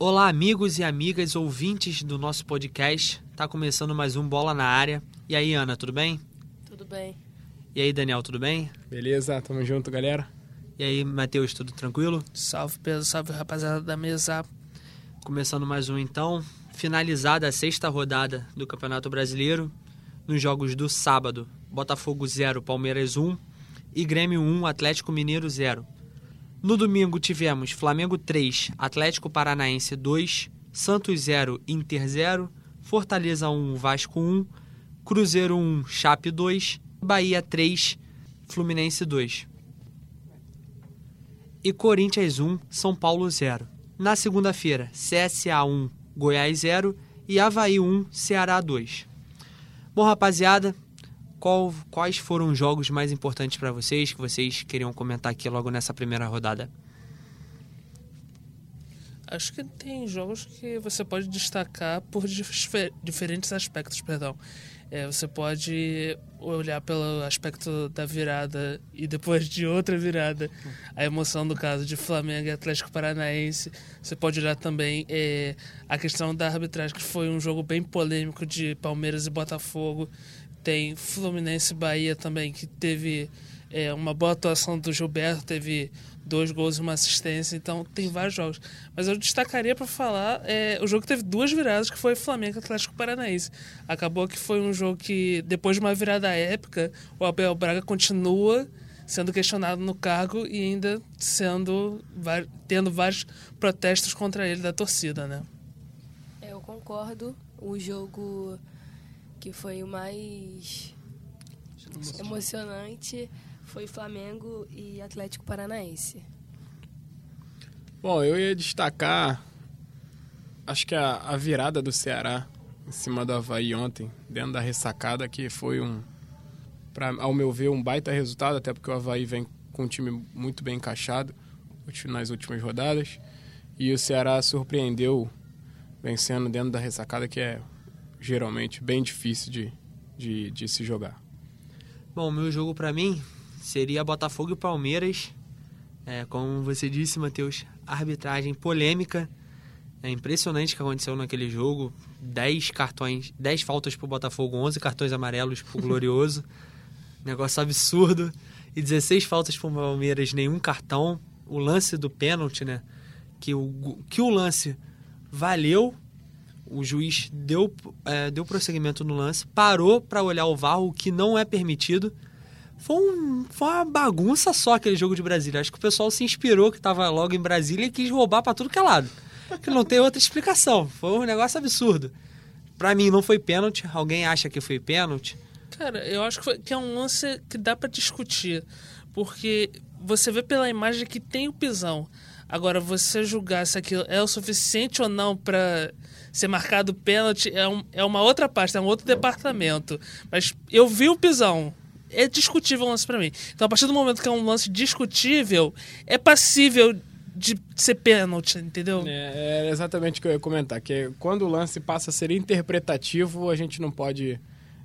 Olá, amigos e amigas ouvintes do nosso podcast. Tá começando mais um Bola na Área. E aí, Ana, tudo bem? Tudo bem. E aí, Daniel, tudo bem? Beleza, tamo junto, galera. E aí, Matheus, tudo tranquilo? Salve, Pedro, salve, rapaziada da mesa. Começando mais um então. Finalizada a sexta rodada do Campeonato Brasileiro. Nos jogos do sábado, Botafogo 0, Palmeiras 1 e Grêmio 1, Atlético Mineiro 0. No domingo tivemos Flamengo 3, Atlético Paranaense 2, Santos 0, Inter 0, Fortaleza 1, Vasco 1, Cruzeiro 1, Chape 2, Bahia 3, Fluminense 2. E Corinthians 1, São Paulo 0. Na segunda-feira, CSA 1, Goiás 0 e Havaí 1, Ceará 2. Bom, rapaziada, qual, quais foram os jogos mais importantes para vocês que vocês queriam comentar aqui logo nessa primeira rodada? Acho que tem jogos que você pode destacar por difer diferentes aspectos, perdão. É, você pode olhar pelo aspecto da virada e depois de outra virada, a emoção do caso de Flamengo e Atlético Paranaense. Você pode olhar também é, a questão da arbitragem, que foi um jogo bem polêmico de Palmeiras e Botafogo. Tem Fluminense Bahia também, que teve é, uma boa atuação do Gilberto, teve dois gols e uma assistência, então tem vários jogos. Mas eu destacaria para falar é, o jogo que teve duas viradas, que foi Flamengo Atlético Paranaense. Acabou que foi um jogo que, depois de uma virada épica, o Abel Braga continua sendo questionado no cargo e ainda sendo tendo vários protestos contra ele da torcida, né? Eu concordo. O jogo que foi o mais emocionante foi Flamengo e Atlético Paranaense. Bom, eu ia destacar, acho que a, a virada do Ceará em cima do Havaí ontem, dentro da ressacada, que foi um, pra, ao meu ver, um baita resultado, até porque o Havaí vem com um time muito bem encaixado nas últimas rodadas. E o Ceará surpreendeu vencendo dentro da ressacada, que é geralmente bem difícil de, de, de se jogar. Bom, meu jogo para mim seria Botafogo e Palmeiras. É, como você disse, Matheus, arbitragem polêmica. É impressionante o que aconteceu naquele jogo. 10 cartões, 10 faltas pro Botafogo, 11 cartões amarelos pro Glorioso. Negócio absurdo. E 16 faltas pro Palmeiras, nenhum cartão. O lance do pênalti, né? Que o, que o lance valeu. O juiz deu, é, deu prosseguimento no lance, parou para olhar o VAR, o que não é permitido. Foi, um, foi uma bagunça só aquele jogo de Brasília. Acho que o pessoal se inspirou que estava logo em Brasília e quis roubar para tudo que é lado. Que não tem outra explicação. Foi um negócio absurdo. Para mim não foi pênalti. Alguém acha que foi pênalti? Cara, eu acho que, foi, que é um lance que dá para discutir. Porque você vê pela imagem que tem o pisão. Agora, você julgar se aquilo é o suficiente ou não para ser marcado pênalti é, um, é uma outra parte, é um outro departamento. Mas eu vi o pisão é discutível o lance para mim. Então, a partir do momento que é um lance discutível, é passível de ser pênalti, entendeu? É, é, exatamente o que eu ia comentar, que quando o lance passa a ser interpretativo, a gente não pode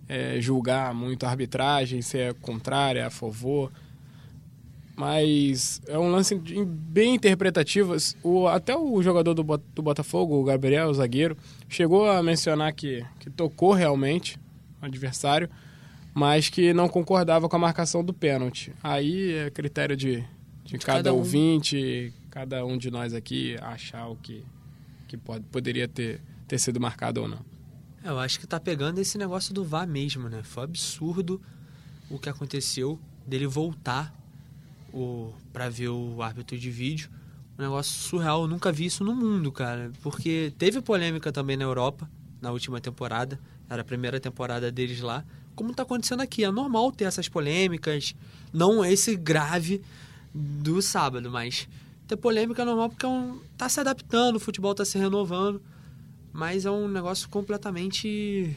é, julgar muito a arbitragem, se é contrária, a favor. Mas é um lance bem interpretativo. O, até o jogador do, do Botafogo, o Gabriel, o zagueiro, chegou a mencionar que, que tocou realmente o adversário, mas que não concordava com a marcação do pênalti. Aí é critério de, de cada, cada um. ouvinte, cada um de nós aqui achar o que, que pode, poderia ter, ter sido marcado ou não. É, eu acho que tá pegando esse negócio do VAR mesmo, né? Foi absurdo o que aconteceu dele voltar o para ver o árbitro de vídeo. Um negócio surreal, eu nunca vi isso no mundo, cara. Porque teve polêmica também na Europa, na última temporada. Era a primeira temporada deles lá como está acontecendo aqui. É normal ter essas polêmicas, não esse grave do sábado, mas ter polêmica é normal porque é um, tá se adaptando, o futebol está se renovando, mas é um negócio completamente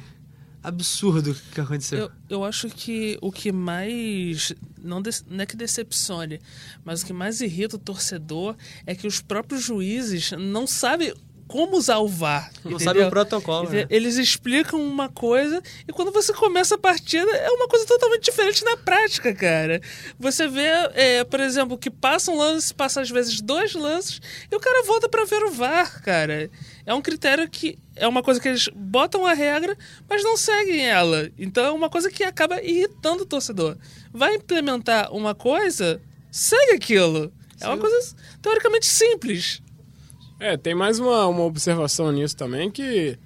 absurdo que aconteceu. Eu, eu acho que o que mais. Não, de, não é que decepcione, mas o que mais irrita o torcedor é que os próprios juízes não sabem como usar o VAR. Não entendeu? sabe o protocolo, né? Eles explicam uma coisa e quando você começa a partida é uma coisa totalmente diferente na prática, cara. Você vê, é, por exemplo, que passa um lance, passa às vezes dois lances e o cara volta pra ver o VAR, cara. É um critério que é uma coisa que eles botam a regra, mas não seguem ela. Então é uma coisa que acaba irritando o torcedor. Vai implementar uma coisa, segue aquilo. É uma coisa teoricamente simples. É, tem mais uma, uma observação nisso também, que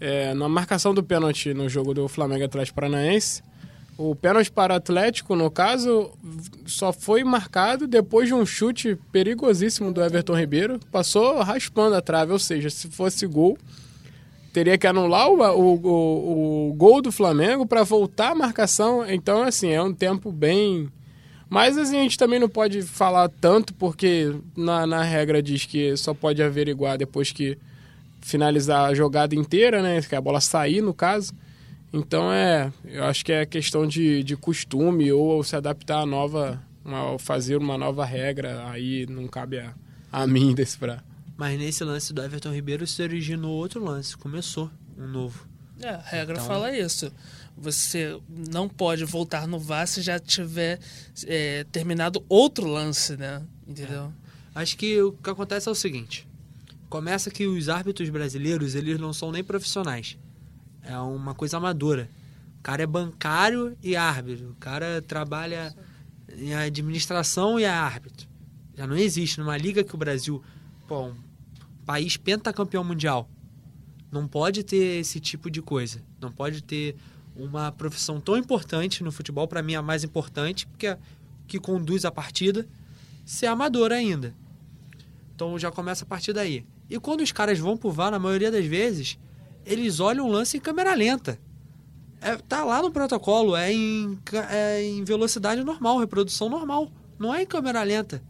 é, na marcação do pênalti no jogo do Flamengo Atlético Paranaense, o pênalti para Atlético, no caso, só foi marcado depois de um chute perigosíssimo do Everton Ribeiro, passou raspando a trave, ou seja, se fosse gol, teria que anular o, o, o, o gol do Flamengo para voltar a marcação, então assim, é um tempo bem... Mas assim, a gente também não pode falar tanto, porque na, na regra diz que só pode averiguar depois que finalizar a jogada inteira, né? Que a bola sair, no caso. Então é. Eu acho que é questão de, de costume ou se adaptar a nova. Uma, fazer uma nova regra. Aí não cabe a, a mim desse pra. Mas nesse lance do Everton Ribeiro se originou outro lance, começou um novo. É, a regra Então- fala isso. Você não pode voltar no VAR se já tiver é, terminado outro lance, né? Entendeu? Acho que o que acontece é o seguinte: começa que os árbitros brasileiros eles não são nem profissionais. É uma coisa amadora. O cara é bancário e árbitro. O cara trabalha em administração e é árbitro. Já não existe numa liga que o Brasil, pô, um país pentacampeão mundial, não pode ter esse tipo de coisa. Não pode ter uma profissão tão importante no futebol, para mim a mais importante, porque é que conduz a partida, ser amador ainda. Então já começa a partir daí. E quando os caras vão pro VAR, na maioria das vezes, eles olham o lance em câmera lenta. É, tá lá no protocolo, é em, é em velocidade normal, reprodução normal. Não é em câmera lenta.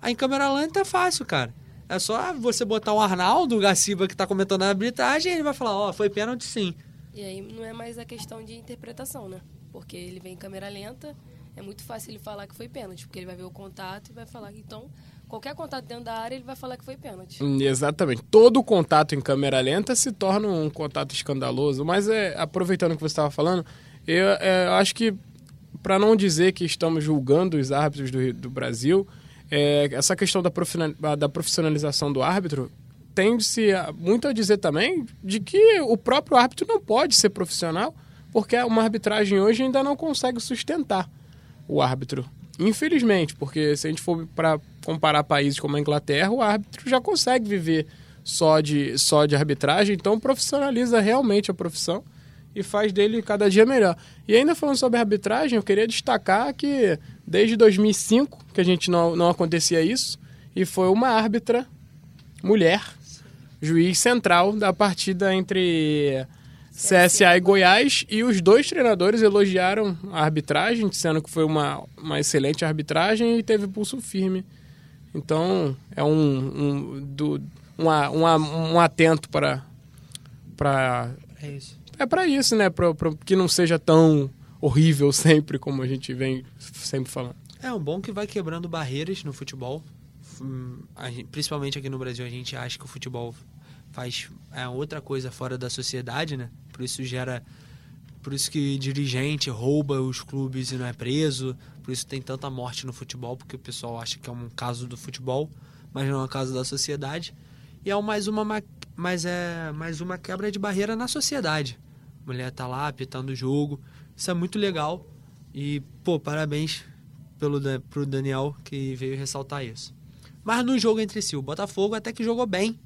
A em câmera lenta é fácil, cara. É só você botar o Arnaldo, o Gaciba, que tá comentando a arbitragem, e ele vai falar, ó, foi pênalti sim. E aí não é mais a questão de interpretação, né? Porque ele vem em câmera lenta, é muito fácil ele falar que foi pênalti, porque ele vai ver o contato e vai falar que então qualquer contato dentro da área ele vai falar que foi pênalti. Hum, Exatamente. Todo contato em câmera lenta se torna um contato escandaloso. Mas é, aproveitando o que você estava falando, eu é, acho que, para não dizer que estamos julgando os árbitros do, do Brasil, é, essa questão da, profissionalização do árbitro tende-se muito a dizer também de que o próprio árbitro não pode ser profissional, porque uma arbitragem hoje ainda não consegue sustentar o árbitro. Infelizmente, porque se a gente for para comparar países como a Inglaterra, o árbitro já consegue viver só de, só de arbitragem, então profissionaliza realmente a profissão e faz dele cada dia melhor. E ainda falando sobre arbitragem, eu queria destacar que desde 2005 que a gente não, não acontecia isso, e foi uma árbitra mulher, juiz central da partida entre CSA e Goiás, e os dois treinadores elogiaram a arbitragem, dizendo que foi uma, uma excelente arbitragem e teve pulso firme. Então, é um, um, do, um, a- um, um atento para, para É isso. é para isso, né? Pra, pra que não seja tão horrível sempre como a gente vem sempre falando. É um bom que vai quebrando barreiras no futebol. Hum, principalmente aqui no Brasil, a gente acha que o futebol faz é, outra coisa fora da sociedade, né? Por isso gera. Por isso que dirigente rouba os clubes e não é preso. Por isso tem tanta morte no futebol, porque o pessoal acha que é um caso do futebol, mas não é um caso da sociedade. E é mais uma, ma- mas é mais uma quebra de barreira na sociedade. A mulher tá lá apitando o jogo. Isso é muito legal. E, pô, parabéns pelo, pro Daniel que veio ressaltar isso. Mas no jogo entre si, o Botafogo até que jogou bem.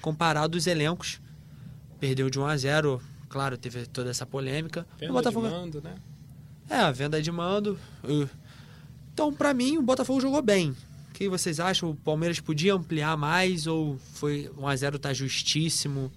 Comparado os elencos. Perdeu de 1 a 0 Claro, teve toda essa polêmica. o Botafogo... mando, né? É, a venda de mando. uh. Então, pra mim, o Botafogo jogou bem. O que vocês acham? O Palmeiras podia ampliar mais ou foi 1 a 0 tá justíssimo?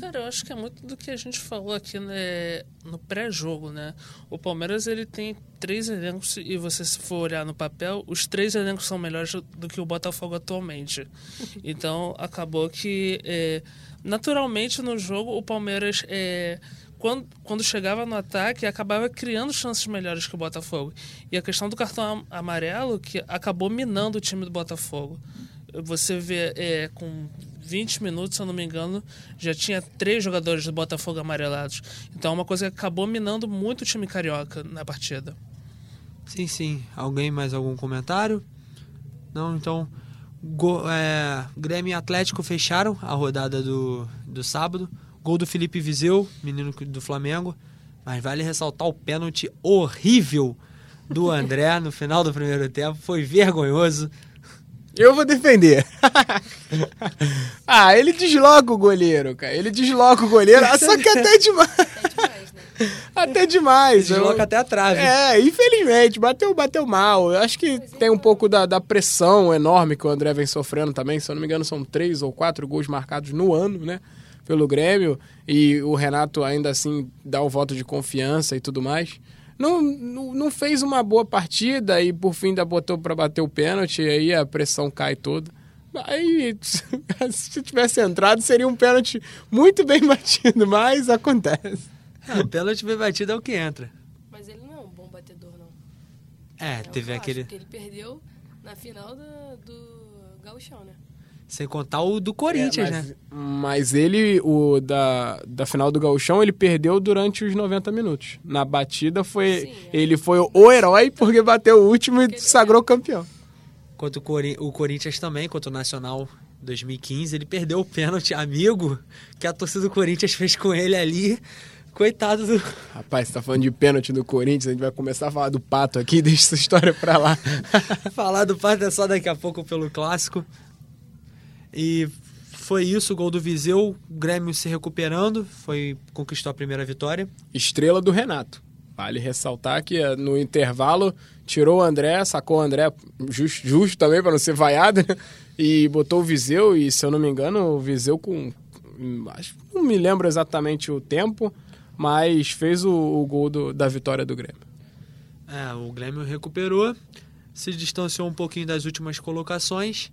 Cara, eu acho que é muito do que a gente falou aqui né, no pré-jogo, né? O Palmeiras ele tem três elencos e você se for olhar no papel, os três elencos são melhores do que o Botafogo atualmente. Então acabou que é, naturalmente no jogo o Palmeiras é, quando, quando chegava no ataque acabava criando chances melhores que o Botafogo. E a questão do cartão am- amarelo que acabou minando o time do Botafogo. Você vê é, com 20 minutos, se eu não me engano, já tinha três jogadores do Botafogo amarelados. Então é uma coisa que acabou minando muito o time carioca na partida. Sim, sim. Alguém mais algum comentário? Não, então. Go, é, Grêmio e Atlético fecharam a rodada do, do sábado. Gol do Felipe Viseu, menino do Flamengo. Mas vale ressaltar o pênalti horrível do André no final do primeiro tempo. Foi vergonhoso. Eu vou defender. ah, ele desloca o goleiro, cara. Ele desloca o goleiro, só que até demais. É demais, né? Até demais. Desloca Eu- até a trave. É, infelizmente, bateu, bateu mal. Eu acho que tem um pouco da, da pressão enorme que o André vem sofrendo também. Se eu não me engano, são três ou quatro gols marcados no ano, né? Pelo Grêmio. E o Renato ainda assim dá o voto de confiança e tudo mais. Não, não, não fez uma boa partida e por fim ainda botou para bater o pênalti. E aí a pressão cai toda. Aí, se tivesse entrado, seria um pênalti muito bem batido, mas acontece. É, o pênalti bem batido é o que entra. Mas ele não é um bom batedor, não. É, É teve aquele. que ele perdeu na final da- do Gauchão, né? Sem contar o do Corinthians, É, mas, né? Mas ele, o da, da final do Gauchão, ele perdeu durante os 90 minutos. Na batida foi. Sim, é. ele foi o herói porque bateu o último e sagrou campeão. Quanto o, Cori- o Corinthians também, quanto o Nacional 2015, ele perdeu o pênalti amigo que a torcida do Corinthians fez com ele ali. Coitado do. Rapaz, você tá falando de pênalti do Corinthians, a gente vai começar a falar do pato aqui, deixa essa história pra lá. Falar do Pato é só daqui a pouco pelo clássico. E foi isso, o gol do Viseu, o Grêmio se recuperando, foi conquistou a primeira vitória. Estrela do Renato. Vale ressaltar que eh, no intervalo tirou o André, sacou o André justo, justo também para não ser vaiado, né? e botou o Viseu. E se eu não me engano, o Viseu com. acho- Não me lembro exatamente o tempo, mas fez o, o gol do- da vitória do Grêmio. É, o Grêmio recuperou, se distanciou um pouquinho das últimas colocações.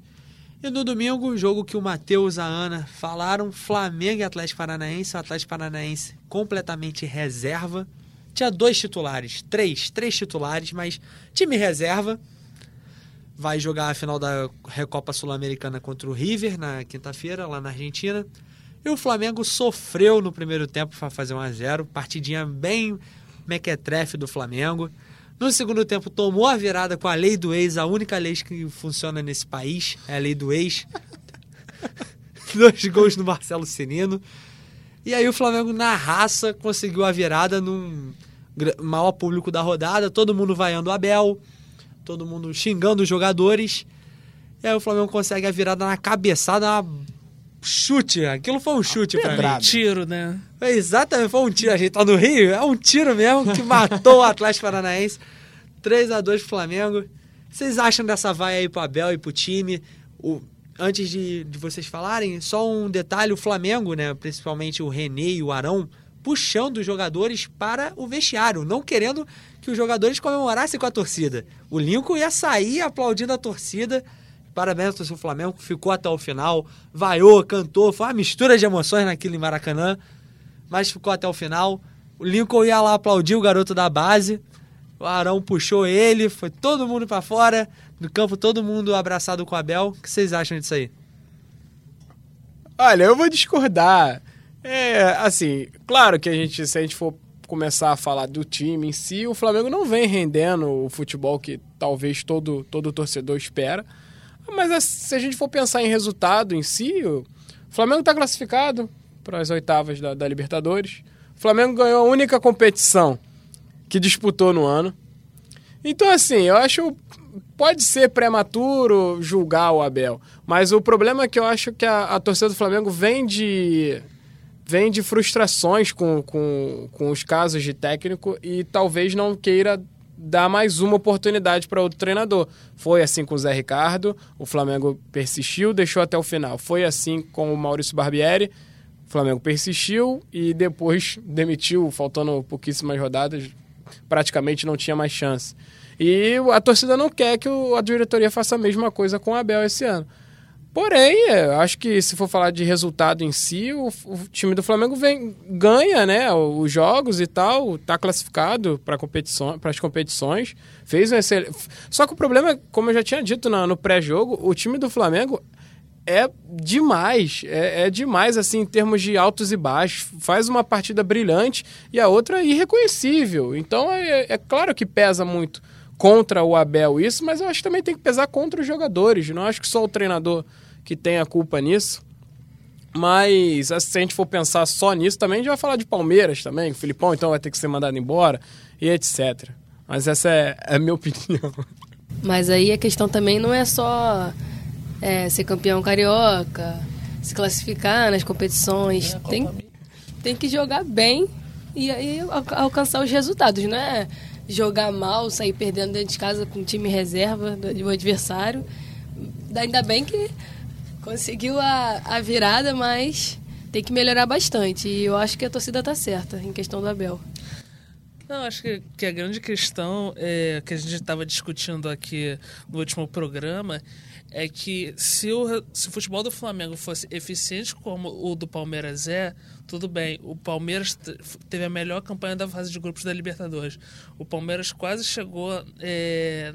E no domingo, jogo que o Matheus e a Ana falaram, Flamengo e Atlético Paranaense, o Atlético Paranaense completamente reserva. Tinha dois titulares, três, três titulares, mas time reserva. Vai jogar a final da Recopa Sul-Americana contra o River na quinta-feira, lá na Argentina. E o Flamengo sofreu no primeiro tempo para fazer 1 a 0 Partidinha bem mequetrefe do Flamengo. No segundo tempo, tomou a virada com a lei do ex, a única lei que funciona nesse país, é a lei do ex. Dois gols do Marcelo Cirino. E aí o Flamengo, na raça, conseguiu a virada num maior público da rodada, todo mundo vaiando o Abel, todo mundo xingando os jogadores. E aí o Flamengo consegue a virada na cabeçada, uma chute. Aquilo foi um chute pra mim. pedrada. Tiro, né? Foi Exatamente, foi um tiro. A gente tá no Rio, é um tiro mesmo que matou o Atlético Paranaense. 3 a 2 pro Flamengo. O que vocês acham dessa vaia aí pro Abel e pro time? O, antes de, de vocês falarem, só um detalhe: o Flamengo, né, principalmente o René e o Arão, puxando os jogadores para o vestiário, não querendo que os jogadores comemorassem com a torcida. O Lincoln ia sair aplaudindo a torcida. Parabéns ao do Flamengo, ficou até o final, vaiou, cantou, foi uma mistura de emoções naquilo em Maracanã mas ficou até o final. O Lincoln ia lá aplaudir o garoto da base. O Arão puxou ele, foi todo mundo pra fora. No campo, todo mundo abraçado com o Abel. O que vocês acham disso aí? Olha, eu vou discordar. É, assim, claro que a gente, se a gente for começar a falar do time em si, o Flamengo não vem rendendo o futebol que talvez todo, todo torcedor espera. Mas assim, se a gente for pensar em resultado em si, o Flamengo está classificado para as oitavas da, da Libertadores. O Flamengo ganhou a única competição que disputou no ano. Então, assim, eu acho. Pode ser prematuro julgar o Abel, mas o problema é que eu acho que a, a torcida do Flamengo vem de. vem de frustrações com, com, com os casos de técnico e talvez não queira dar mais uma oportunidade para outro treinador. Foi assim com o Zé Ricardo, o Flamengo persistiu, deixou até o final. Foi assim com o Maurício Barbieri, o Flamengo persistiu e depois demitiu, faltando pouquíssimas rodadas, praticamente não tinha mais chance. E a torcida não quer que a diretoria faça a mesma coisa com o Abel esse ano. Porém, eu acho que se for falar de resultado em si, o, o time do Flamengo vem, ganha né, os jogos e tal, está classificado para competição, as competições, fez um excel... Só que o problema, é, como eu já tinha dito na- no pré-jogo, o time do Flamengo é demais, é, é, demais assim em termos de altos e baixos. Faz uma partida brilhante e a outra irreconhecível. Então é, é, claro que pesa muito contra o Abel isso, mas eu acho que também tem que pesar contra os jogadores. Não acho que só o treinador que tem a culpa nisso. Mas se a gente for pensar só nisso, também a gente vai falar de Palmeiras também. O Filipão então vai ter que ser mandado embora e etc. Mas essa é, é a minha opinião. Mas aí a questão também não é só é, ser campeão carioca, se classificar nas competições. Tem, tem que jogar bem e aí alcançar os resultados, não é jogar mal, sair perdendo dentro de casa com time reserva do adversário. Ainda bem que conseguiu a, a virada, mas tem que melhorar bastante. E eu acho que a torcida está certa em questão do Abel. Não, acho que, que a grande questão é, que a gente estava discutindo aqui no último programa é que se o, se o futebol do Flamengo fosse eficiente como o do Palmeiras é, tudo bem. O Palmeiras teve a melhor campanha da fase de grupos da Libertadores. O Palmeiras quase chegou é,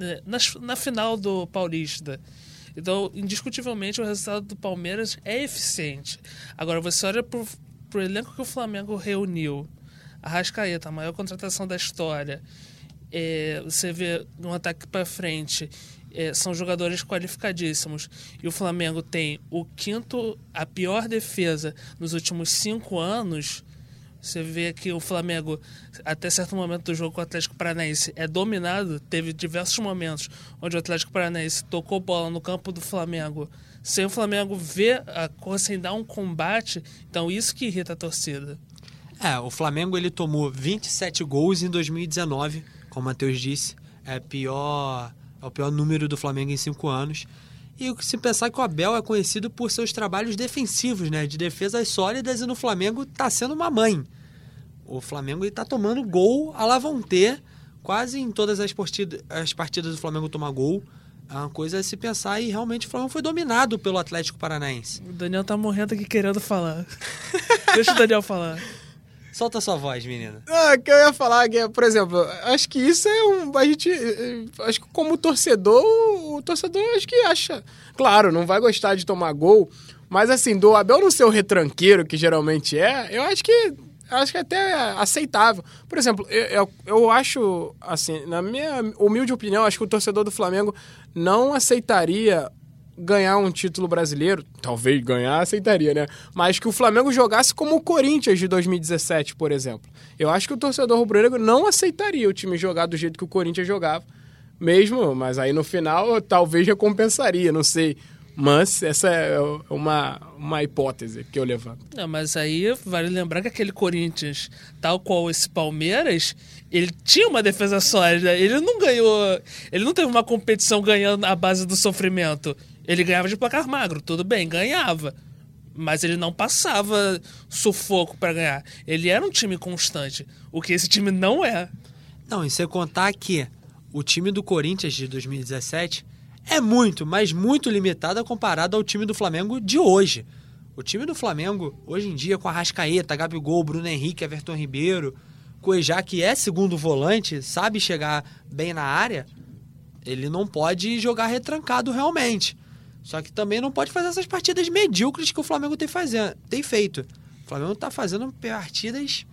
é na, na final do Paulista. Então, indiscutivelmente, o resultado do Palmeiras é eficiente. Agora, você olha para o elenco que o Flamengo reuniu. Arrascaeta, a maior contratação da história. É, você vê um ataque para frente é, são jogadores qualificadíssimos. E o Flamengo tem o quinto, a pior defesa nos últimos cinco anos. Você vê que o Flamengo, até certo momento do jogo com o Atlético Paranaense, é dominado. Teve diversos momentos onde o Atlético Paranaense tocou bola no campo do Flamengo, sem o Flamengo ver a coisa, sem dar um combate. Então, isso que irrita a torcida. É, o Flamengo ele tomou 27 gols em 2019, como o Matheus disse. É pior é o pior número do Flamengo em cinco anos. E se pensar que o Abel é conhecido por seus trabalhos defensivos, né? De defesas sólidas e no Flamengo tá sendo uma mãe. O Flamengo está tomando gol a ter. Quase em todas as partidas, as partidas do Flamengo toma gol. É uma coisa a se pensar e realmente o Flamengo foi dominado pelo Atlético Paranaense. O Daniel tá morrendo aqui querendo falar. Deixa o Daniel falar. Solta sua voz, menina. Ah, que eu ia falar, que, por exemplo, acho que isso é um. A gente. Acho que como torcedor, o torcedor acho que acha. Claro, não vai gostar de tomar gol, mas assim, do Abel não ser o retranqueiro que geralmente é, eu acho que. Acho que é até aceitável. Por exemplo, eu, eu, eu acho, assim, na minha humilde opinião, acho que o torcedor do Flamengo não aceitaria ganhar um título brasileiro, talvez ganhar, aceitaria, né? Mas que o Flamengo jogasse como o Corinthians de 2017, por exemplo. Eu acho que o torcedor rubro-negro não aceitaria o time jogar do jeito que o Corinthians jogava. Mesmo, mas aí no final talvez recompensaria, não sei. Mas essa é uma, uma hipótese que eu levanto. Não, mas aí vale lembrar que aquele Corinthians, tal qual esse Palmeiras, ele tinha uma defesa sólida. Ele não ganhou. Ele não teve uma competição ganhando a base do sofrimento. Ele ganhava de placar magro, tudo bem, ganhava. Mas ele não passava sufoco para ganhar. Ele era um time constante, o que esse time não é. Não, e sem contar que o time do Corinthians de 2017 é muito, mas muito limitado comparado ao time do Flamengo de hoje. O time do Flamengo, hoje em dia, com a Rascaeta, Gabigol, Bruno Henrique, Everton Ribeiro, Cuejá, que é segundo volante, sabe chegar bem na área, ele não pode jogar retrancado realmente. Só que também não pode fazer essas partidas medíocres que o Flamengo tem, fazendo, tem feito. O Flamengo está fazendo partidas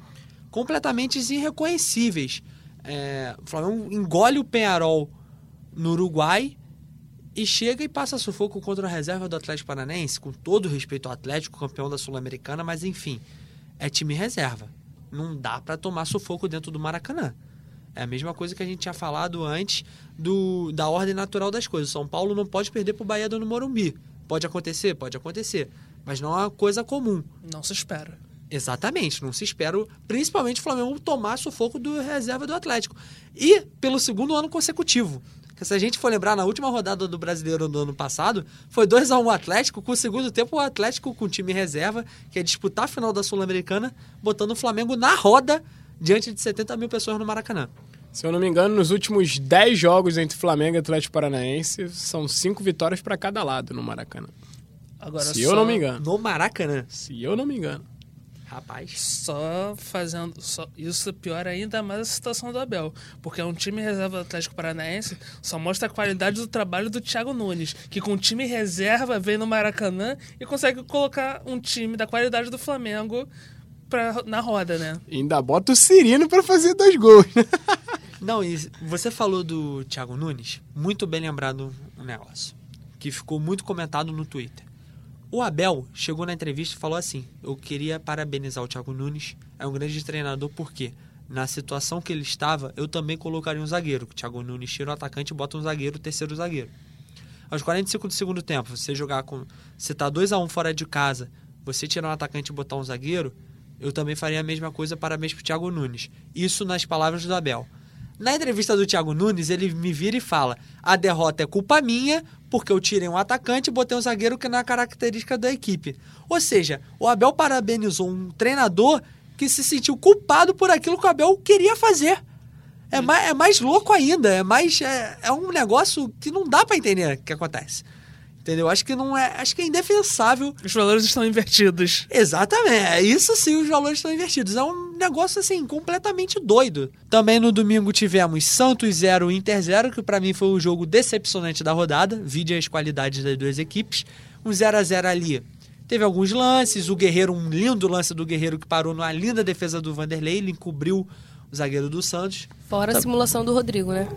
completamente irreconhecíveis. É, o Flamengo engole o Penharol no Uruguai e chega e passa sufoco contra a reserva do Atlético Paranaense, com todo respeito ao Atlético, campeão da Sul-Americana, mas enfim, é time reserva. Não dá para tomar sufoco dentro do Maracanã. É a mesma coisa que a gente tinha falado antes do, da ordem natural das coisas. São Paulo não pode perder para o Bahia do Morumbi. Pode acontecer? Pode acontecer. Mas não é uma coisa comum. Não se espera. Exatamente, não se espera, principalmente o Flamengo tomar sufoco do reserva do Atlético. E pelo segundo ano consecutivo. Porque se a gente for lembrar, na última rodada do Brasileiro do ano passado, foi 2 a 1 um Atlético, com o segundo tempo o Atlético com o time reserva, que é disputar a final da Sul-Americana, botando o Flamengo na roda diante de 70 mil pessoas no Maracanã. Se eu não me engano, nos últimos 10 jogos entre Flamengo e Atlético Paranaense, são 5 vitórias para cada lado no Maracanã. Agora, Se eu não me engano. No Maracanã? Se eu não me engano. Rapaz. Só fazendo. Só, isso piora ainda mais a situação do Abel. Porque é um time reserva do Atlético Paranaense só mostra a qualidade do trabalho do Thiago Nunes. Que com time reserva vem no Maracanã e consegue colocar um time da qualidade do Flamengo pra, na roda, né? E ainda bota o Cirino pra fazer dois gols. né? Não, e você falou do Thiago Nunes, muito bem lembrado um negócio, que ficou muito comentado no Twitter. O Abel chegou na entrevista e falou assim: Eu queria parabenizar o Thiago Nunes, é um grande treinador, porque na situação que ele estava, eu também colocaria um zagueiro. O Thiago Nunes tira o atacante e bota um zagueiro, o terceiro zagueiro. Aos 45 do segundo tempo, você jogar com. Você tá 2 a 1 fora de casa, você tirar um atacante e botar um zagueiro, eu também faria a mesma coisa, parabéns pro Thiago Nunes. Isso nas palavras do Abel. Na entrevista do Thiago Nunes, ele me vira e fala: a derrota é culpa minha, porque eu tirei um atacante e botei um zagueiro que não é característica da equipe. Ou seja, o Abel parabenizou um treinador que se sentiu culpado por aquilo que o Abel queria fazer. É mais, é mais louco ainda, é mais. É, é um negócio que não dá pra entender o que acontece. Entendeu? Acho que não é. Acho que é indefensável Os valores estão invertidos. Exatamente, é isso sim, os valores estão invertidos. É um negócio assim, completamente doido. Também no domingo tivemos Santos 0, Inter 0, que pra mim foi o jogo decepcionante da rodada, vide as qualidades das duas equipes. Um 0 a 0 ali. Teve alguns lances, o Guerreiro, um lindo lance do Guerreiro que parou numa linda defesa do Vanderlei, ele encobriu o zagueiro do Santos. Fora a simulação do Rodrigo, né?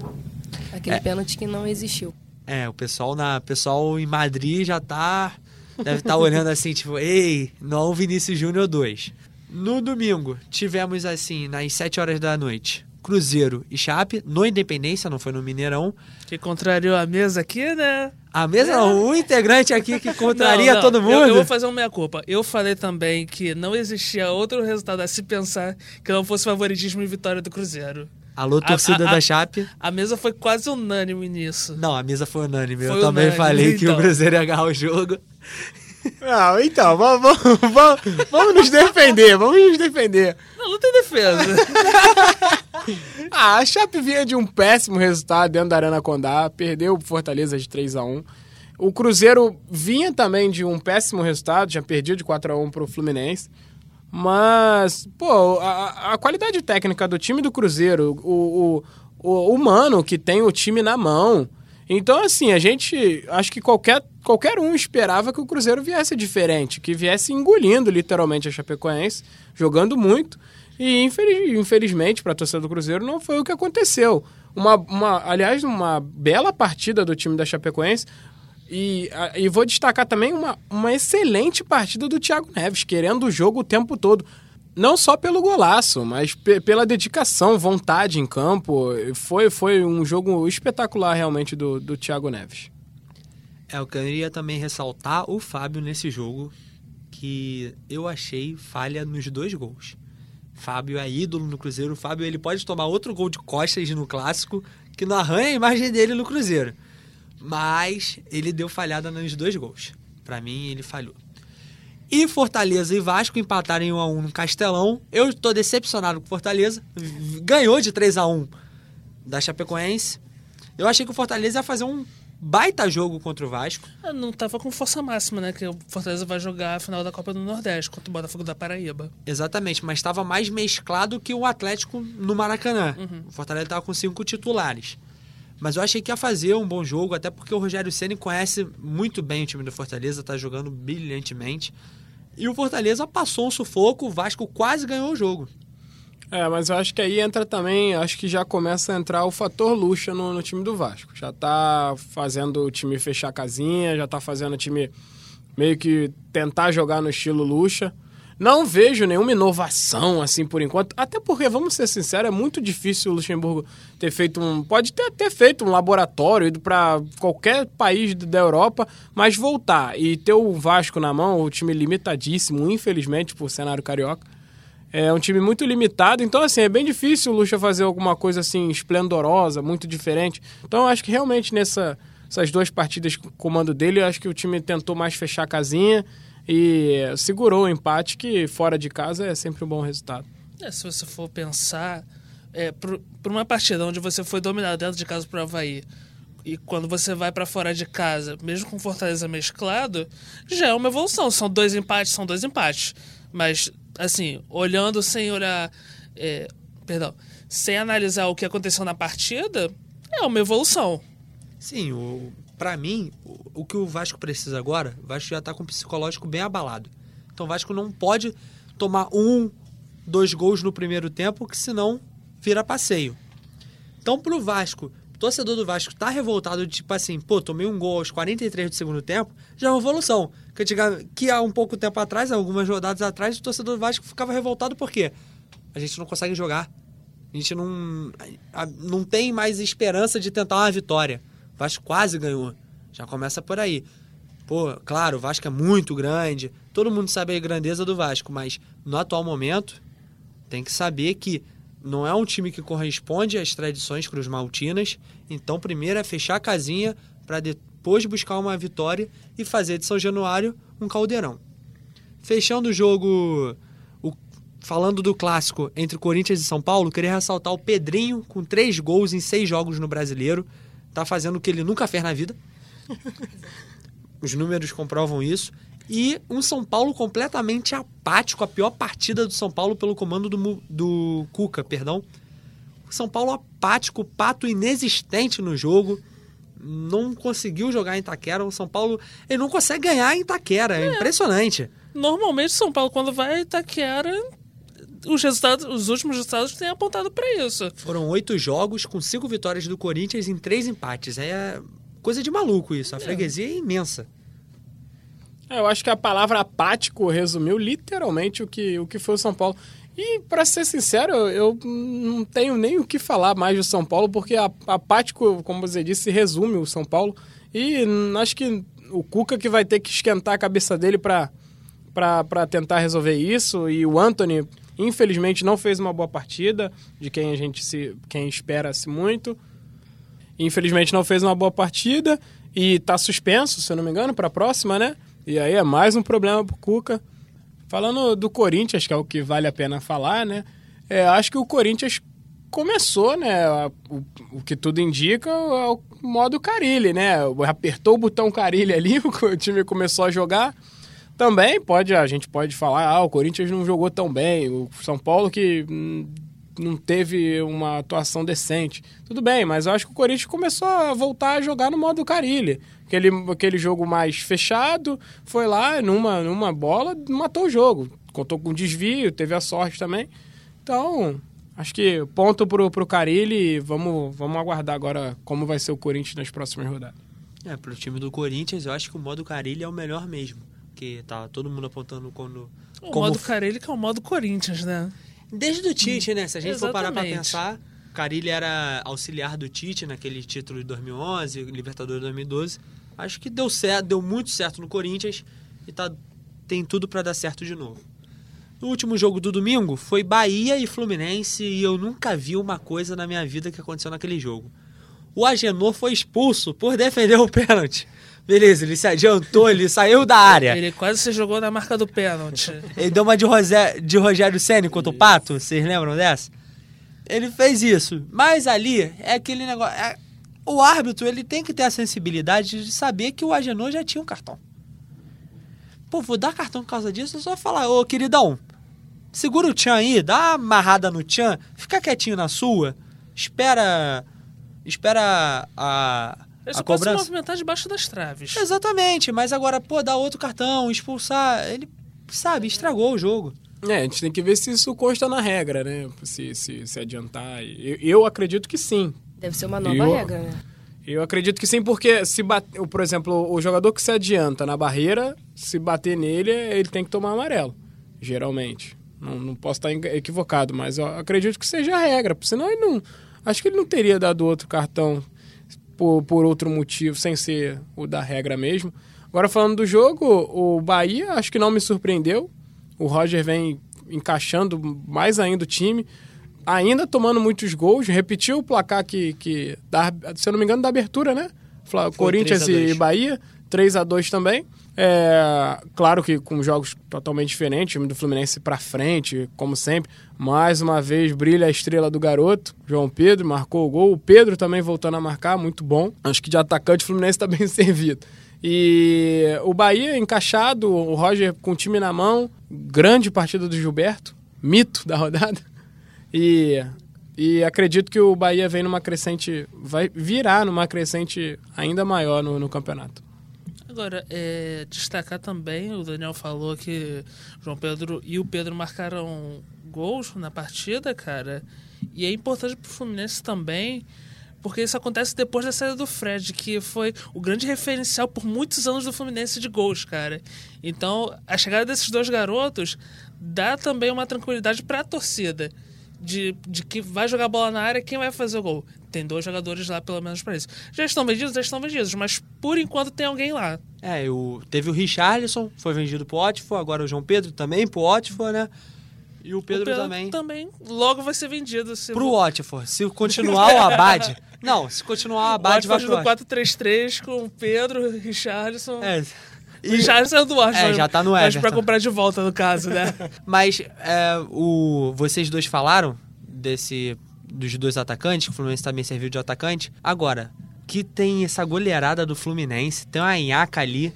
Aquele É. pênalti que não existiu. É, o pessoal na pessoal em Madrid já tá deve estar olhando assim, tipo, ei, não Vinícius Júnior 2. No domingo, tivemos assim, nas 7 horas da noite, Cruzeiro e Chape, no Independência, não foi no Mineirão. Que contrariou a mesa aqui, né? A mesma, um integrante aqui que contraria Não, não, todo eu- mundo. Eu, vou fazer uma meia-culpa. Eu falei também que não existia outro resultado a se pensar que não fosse favoritismo e vitória do Cruzeiro. Alô, torcida a- a- da Chape. A mesa foi quase unânime nisso. Não, a mesa foi unânime. eu Foi também unânime, falei que o então. Cruzeiro ia agarrar o jogo. Não, então, vamos, vamos, vamos, vamos nos defender, vamos nos defender. Não, não tem defesa. Ah, a Chape vinha de um péssimo resultado dentro da Arena Condá, perdeu o Fortaleza de 3 a 1 O Cruzeiro vinha também de um péssimo resultado, já perdia de 4 a 1 pro Fluminense. Mas, pô, a, a qualidade técnica do time do Cruzeiro, o, o, o humano que tem o time na mão. Então, assim, a gente. Acho que qualquer, qualquer um esperava que o Cruzeiro viesse diferente, que viesse engolindo literalmente a Chapecoense, jogando muito. E infeliz- infelizmente, para a torcida do Cruzeiro, não foi o que aconteceu. Uma, uma, aliás, uma bela partida do time da Chapecoense. E, e vou destacar também uma, uma excelente partida do Thiago Neves, querendo o jogo o tempo todo. Não só pelo golaço, mas pe- pela dedicação, vontade em campo. Foi, foi um jogo espetacular realmente do, do Thiago Neves. É, eu queria também ressaltar o Fábio nesse jogo, que eu achei falha nos dois gols. Fábio é ídolo no Cruzeiro. O Fábio ele pode tomar outro gol de costas no clássico, que não arranha a imagem dele no Cruzeiro. Mas ele deu falhada nos dois gols. Pra mim, ele falhou. E Fortaleza e Vasco empataram em 1 a 1 no Castelão. Eu tô decepcionado com o Fortaleza. Ganhou de 3 a 1 da Chapecoense. Eu achei que o Fortaleza ia fazer um baita jogo contra o Vasco. Ah, Não tava com força máxima, né? Que o Fortaleza vai jogar a final da Copa do Nordeste contra o Botafogo da Paraíba. Exatamente, mas estava mais mesclado que o Atlético no Maracanã. O Fortaleza estava com cinco titulares. Mas eu achei que ia fazer um bom jogo, até porque o Rogério Ceni conhece muito bem o time do Fortaleza, está jogando brilhantemente. E o Fortaleza passou um sufoco, o Vasco quase ganhou o jogo. É, mas eu acho que aí entra também, acho que já começa a entrar o fator luxa no, no time do Vasco. Já tá fazendo o time fechar a casinha, já tá fazendo o time meio que tentar jogar no estilo luxa. Não vejo nenhuma inovação assim por enquanto, até porque, vamos ser sinceros, é muito difícil o Luxemburgo ter feito um. Pode ter, ter feito um laboratório, ido para qualquer país da Europa, mas voltar e ter o Vasco na mão, o time limitadíssimo, infelizmente, por cenário carioca. É um time muito limitado, então assim, é bem difícil o Lucha fazer alguma coisa assim esplendorosa, muito diferente. Então eu acho que realmente nessa, essas duas partidas com o comando dele, eu acho que o time tentou mais fechar a casinha e segurou o empate, que fora de casa é sempre um bom resultado. É, se você for pensar, é, por, por uma partida onde você foi dominado dentro de casa pro Havaí, e quando você vai pra fora de casa, mesmo com Fortaleza mesclado, já é uma evolução. São dois empates, são dois empates. Mas, assim, olhando sem olhar. é, perdão. Sem analisar o que aconteceu na partida, é uma evolução. Sim, o, pra mim, o, que o Vasco precisa agora, o Vasco já tá com o psicológico bem abalado. Então o Vasco não pode tomar um, dois gols no primeiro tempo, que senão vira passeio. Então pro Vasco, o torcedor do Vasco tá revoltado, tipo assim, pô, tomei um gol aos 43 do segundo tempo, já é uma evolução. Que, antiga- que há um pouco tempo atrás, algumas rodadas atrás, o torcedor do Vasco ficava revoltado porque a gente não consegue jogar. A gente não, não tem mais esperança de tentar uma vitória. Vasco quase ganhou. Já começa por aí. Pô, claro, o Vasco é muito grande. Todo mundo sabe a grandeza do Vasco, mas no atual momento tem que saber que não é um time que corresponde às tradições cruz-maltinas. Então, primeiro é fechar a casinha para depois buscar uma vitória e fazer de São Januário um caldeirão. Fechando o jogo, o- falando do clássico entre Corinthians e São Paulo, queria ressaltar o Pedrinho com três gols em seis jogos no Brasileiro. Tá fazendo o que ele nunca fez na vida. Os números comprovam isso. E um São Paulo completamente apático, a pior partida do São Paulo pelo comando do, do Cuca, perdão. O São Paulo apático, pato inexistente no jogo. Não conseguiu jogar em Itaquera. O São Paulo ele não consegue ganhar em Itaquera. É, impressionante. Normalmente, São Paulo, quando vai a Itaquera, os, resultados, os últimos resultados têm apontado para isso. Foram oito jogos com cinco vitórias do Corinthians em três empates. É coisa de maluco isso. A freguesia é imensa. É, eu acho que a palavra apático resumiu literalmente o que, o que foi o São Paulo. E, para ser sincero, eu, não tenho nem o que falar mais do São Paulo, porque a- apático, como você disse, resume o São Paulo. E hum, acho que o Cuca que vai ter que esquentar a cabeça dele para para tentar resolver isso. E o Anthony, infelizmente, não fez uma boa partida, de quem a gente se quem espera-se muito. Infelizmente não fez uma boa partida e tá suspenso, se eu não me engano, para a próxima, né? E aí é mais um problema pro Cuca. Falando do Corinthians, que é o que vale a pena falar, né? É, acho que o Corinthians começou, né? O, o que tudo indica é o modo Carilli, né? Apertou o botão Carilli ali, o time começou a jogar. Também pode, a gente pode falar, ah, o Corinthians não jogou tão bem, o São Paulo que não teve uma atuação decente. Tudo bem, mas eu acho que o Corinthians começou a voltar a jogar no modo Carilli. Aquele, aquele jogo mais fechado, foi lá, numa, numa bola, matou o jogo. Contou com desvio, teve a sorte também. Então, acho que ponto pro, pro Carilli, vamos, vamos aguardar agora como vai ser o Corinthians nas próximas rodadas. É, pro time do Corinthians, eu acho que o modo Carilli é o melhor mesmo. Porque tá todo mundo apontando quando. O como modo Carelli que é o modo Corinthians, né? Desde o Tite, né? Se a gente for parar pra Exatamente. pensar, Carilli era auxiliar do Tite naquele título de 2011, Libertadores 2012. Acho que deu certo, deu muito certo no Corinthians e tá, tem tudo pra dar certo de novo. No último jogo do domingo foi Bahia e Fluminense e eu nunca vi uma coisa na minha vida que aconteceu naquele jogo. O Agenor foi expulso por defender o pênalti. Beleza, ele se adiantou, ele saiu da área. Ele quase se jogou na marca do pênalti. Ele deu uma de, Rosé, de Rogério Senna contra o Pato, vocês lembram dessa? Ele fez isso. Mas ali é aquele negócio. é- o árbitro ele tem que ter a sensibilidade de saber que o Agenor já tinha um cartão. Pô, vou dar cartão por causa disso, eu só falar, ô queridão, segura o Tchan aí, dá uma amarrada no Tchan, fica quietinho na sua, espera. Espera a. Ele a só pode se movimentar debaixo das traves. Exatamente, mas agora, pô, dar outro cartão, expulsar, ele, sabe, estragou o jogo. É, a gente tem que ver se isso consta na regra, né? Se, se, se adiantar. Eu, eu acredito que sim. Deve ser uma nova Eu- regra, né? Eu acredito que sim, porque se bater, por exemplo, o jogador que se adianta na barreira, se bater nele, ele tem que tomar amarelo, geralmente. Não, não posso estar equivocado, mas eu acredito que seja a regra, porque senão ele não. Acho que ele não teria dado outro cartão por, por outro motivo, sem ser o da regra mesmo. Agora, falando do jogo, o Bahia acho que não me surpreendeu. O Roger vem encaixando mais ainda o time, ainda tomando muitos gols, repetiu o placar que, que da, se eu não me engano, da abertura, né? Foi Corinthians 3 a 2. e Bahia, 3 a 2 também. É, claro que com jogos totalmente diferentes, time do Fluminense pra frente, como sempre. Mais uma vez brilha a estrela do garoto, João Pedro, marcou o gol. O Pedro também voltando a marcar, muito bom. Acho que de atacante o Fluminense está bem servido. E o Bahia encaixado, o Roger com o time na mão, grande partida do Gilberto, mito da rodada. E, e acredito que o Bahia vem numa crescente, vai virar numa crescente ainda maior no, no campeonato. Agora, é, destacar também, o Daniel falou que João Pedro e o Pedro marcaram gols na partida, cara. E é importante pro Fluminense também, porque isso acontece depois da saída do Fred, que foi o grande referencial por muitos anos do Fluminense de gols, cara. Então, a chegada desses dois garotos dá também uma tranquilidade para a torcida. De, de que vai jogar bola na área, quem vai fazer o gol? Tem dois jogadores lá, pelo menos, para isso. Já estão vendidos? Já estão vendidos, mas por enquanto tem alguém lá. É, o, teve o Richarlison, foi vendido pro Watford, agora o João Pedro também pro Watford, né? E o Pedro, o Pedro também. também logo vai ser vendido. Se Pro Watford. Se continuar o Abad. não, se continuar o Abad, vai pro do 4-3-3 com o Pedro, Richarlison. É. E... Richarlison é do Watford. É, já tá no Mas Everton. pra comprar de volta, no caso, né? Mas é, o, vocês dois falaram desse dos dois atacantes, que o Fluminense também serviu de atacante. Agora, que tem essa goleirada do Fluminense, tem uma Inhaca ali,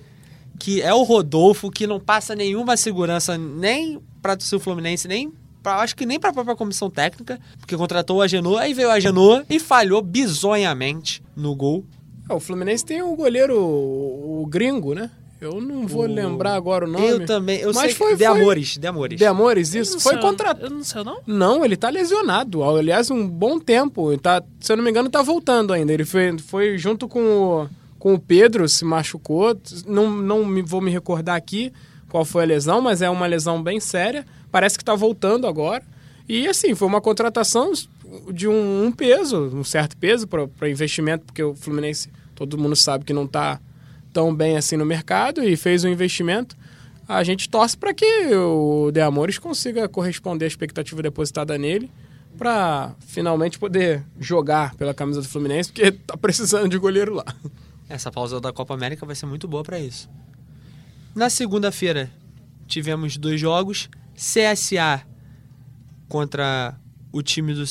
que é o Rodolfo, que não passa nenhuma segurança nem para o Fluminense, nem pra, acho que nem para a própria comissão técnica, porque contratou o Agenor, aí veio o Agenor e falhou bizonhamente no gol. É, o Fluminense tem o goleiro, o, o gringo, né? Eu não vou O- lembrar agora o nome. Eu também, eu Mas sei foi- que de foi- Amores, de Amores. De Amores, isso. não Foi contratado. Eu não sei, não? Não, ele tá lesionado. Aliás, um bom tempo. Ele Tá, se eu não me engano, tá voltando ainda. Ele foi, foi junto com o, com o Pedro, se machucou. Não, não me, vou me recordar aqui qual foi a lesão, mas é uma lesão bem séria. Parece que tá voltando agora. E assim, foi uma contratação de um, um peso, um certo peso para investimento, porque o Fluminense, todo mundo sabe que não tá tão bem assim no mercado e fez um investimento. A gente torce para que o De Amores consiga corresponder à expectativa depositada nele para finalmente poder jogar pela camisa do Fluminense, porque tá precisando de goleiro lá. Essa pausa da Copa América vai ser muito boa para isso. Na segunda-feira, tivemos dois jogos. CSA contra o time do,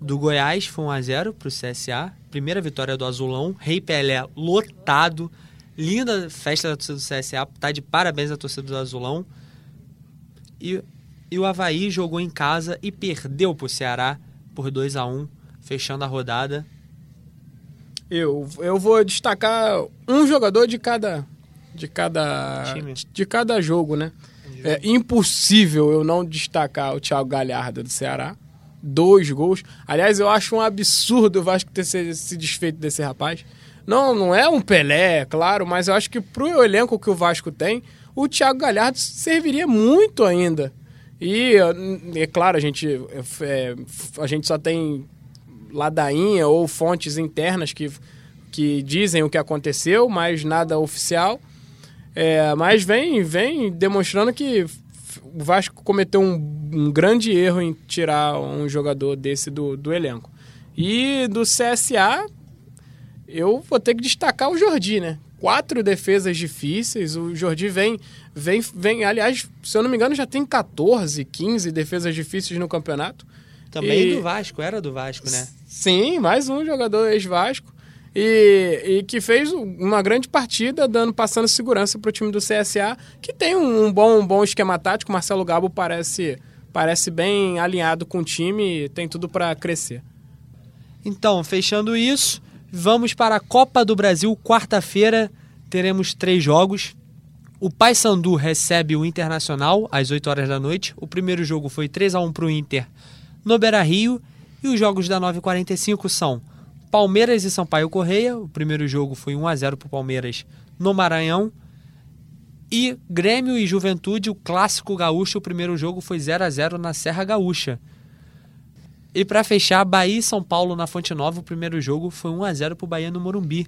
do Goiás, foi 1x0 pro CSA. Primeira vitória do Azulão. Rei Pelé lotado. Linda festa da torcida do CSA. Tá de parabéns à torcida do Azulão. E, e o Havaí jogou em casa e perdeu pro Ceará por 2 a 1 fechando a rodada. Eu, eu vou destacar um jogador de cada de cada Time. de cada jogo, né? É impossível eu não destacar o Thiago Galhardo do Ceará. Dois gols. Aliás, eu acho um absurdo o Vasco ter se, se desfeito desse rapaz. Não, não é um Pelé, é claro, mas eu acho que pro elenco que o Vasco tem, o Thiago Galhardo serviria muito ainda. E, é claro, a gente, é, a gente só tem ladainha ou fontes internas que, que dizem o que aconteceu, mas nada oficial. É, mas vem, vem demonstrando que o Vasco cometeu um, um grande erro em tirar um jogador desse do, do elenco. E do CSA, eu vou ter que destacar o Jordi, né? Quatro defesas difíceis, o Jordi vem, vem, vem, aliás, se eu não me engano, já tem 14, 15 defesas difíceis no campeonato. Também E- do Vasco, era do Vasco, né? Sim, mais um jogador ex-Vasco. E, e que fez uma grande partida, dando passando segurança para o time do CSA, que tem um, um bom, um bom esquema tático. Marcelo Gabo parece, parece bem alinhado com o time e tem tudo para crescer. Então, fechando isso, vamos para a Copa do Brasil. Quarta-feira teremos três jogos. O Paysandu recebe o Internacional às 8 horas da noite. O primeiro jogo foi 3 a 1 para o Inter no Beira-Rio. E os jogos da 9h45 são Palmeiras e Sampaio Correia. O primeiro jogo foi 1 a 0 para o Palmeiras no Maranhão. E Grêmio e Juventude, o clássico gaúcho. O primeiro jogo foi 0 a 0 na Serra Gaúcha. E para fechar, Bahia e São Paulo na Fonte Nova, o primeiro jogo foi 1 a 0 pro Bahia no Morumbi.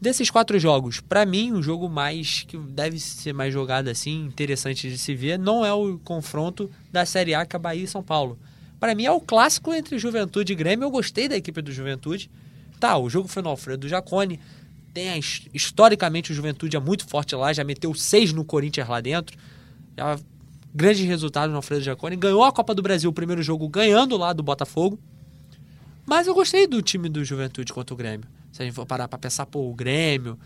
Desses quatro jogos, para mim, o jogo mais que deve ser mais jogado assim, interessante de se ver, não é o confronto da Série A que é Bahia e São Paulo. Para mim é o clássico entre Juventude e Grêmio. Eu gostei da equipe do Juventude. Tá, o jogo foi no Alfredo Jacone. Tem a, his- historicamente o Juventude é muito forte lá, já meteu seis no Corinthians lá dentro. Já grande resultado no Alfredo Jacone. Ganhou a Copa do Brasil, o primeiro jogo ganhando lá do Botafogo. Mas eu gostei do time do Juventude contra o Grêmio. Se a gente for parar pra pensar, pô, o Grêmio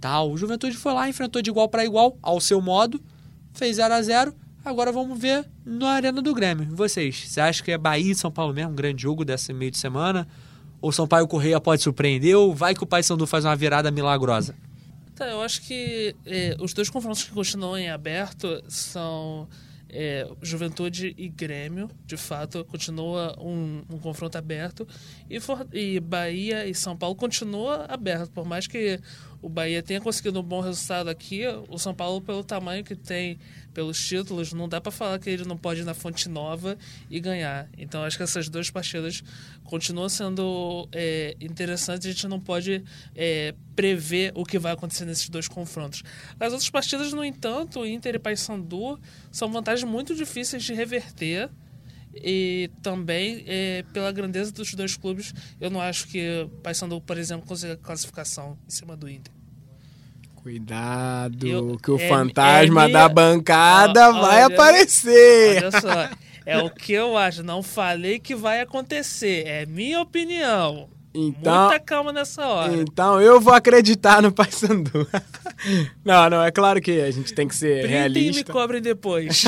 tal. O Juventude foi lá, enfrentou de igual para igual, ao seu modo, fez 0 a 0 Agora vamos ver na Arena do Grêmio. Vocês, você acha que é Bahia e São Paulo mesmo, um grande jogo desse meio de semana? Ou São Paulo Correia pode surpreender? Ou vai que o Paysandu faz uma virada milagrosa? Tá, eu acho que é, os dois confrontos que continuam em aberto são é, Juventude e Grêmio, de fato, continua um, um confronto aberto. E, for, e Bahia e São Paulo continua aberto, por mais que o Bahia tenha conseguido um bom resultado aqui, o São Paulo, pelo tamanho que tem, pelos títulos, não dá para falar que ele não pode ir na Fonte Nova e ganhar. Então, acho que essas duas partidas continuam sendo é, interessantes. A gente não pode é, prever o que vai acontecer nesses dois confrontos. As outras partidas, no entanto, Inter e Paysandu são vantagens muito difíceis de reverter e também é, pela grandeza dos dois clubes, eu não acho que o Paysandu, por exemplo, consiga classificação em cima do Inter. Cuidado, eu, que o é, fantasma é da bancada ó, vai olha, aparecer. Olha só, é o que eu acho. Não falei que vai acontecer. É minha opinião. Então, Muita calma nessa hora. Então eu vou acreditar no Paysandu. não, não, é claro que a gente tem que ser Printem realista. e me cobrem depois.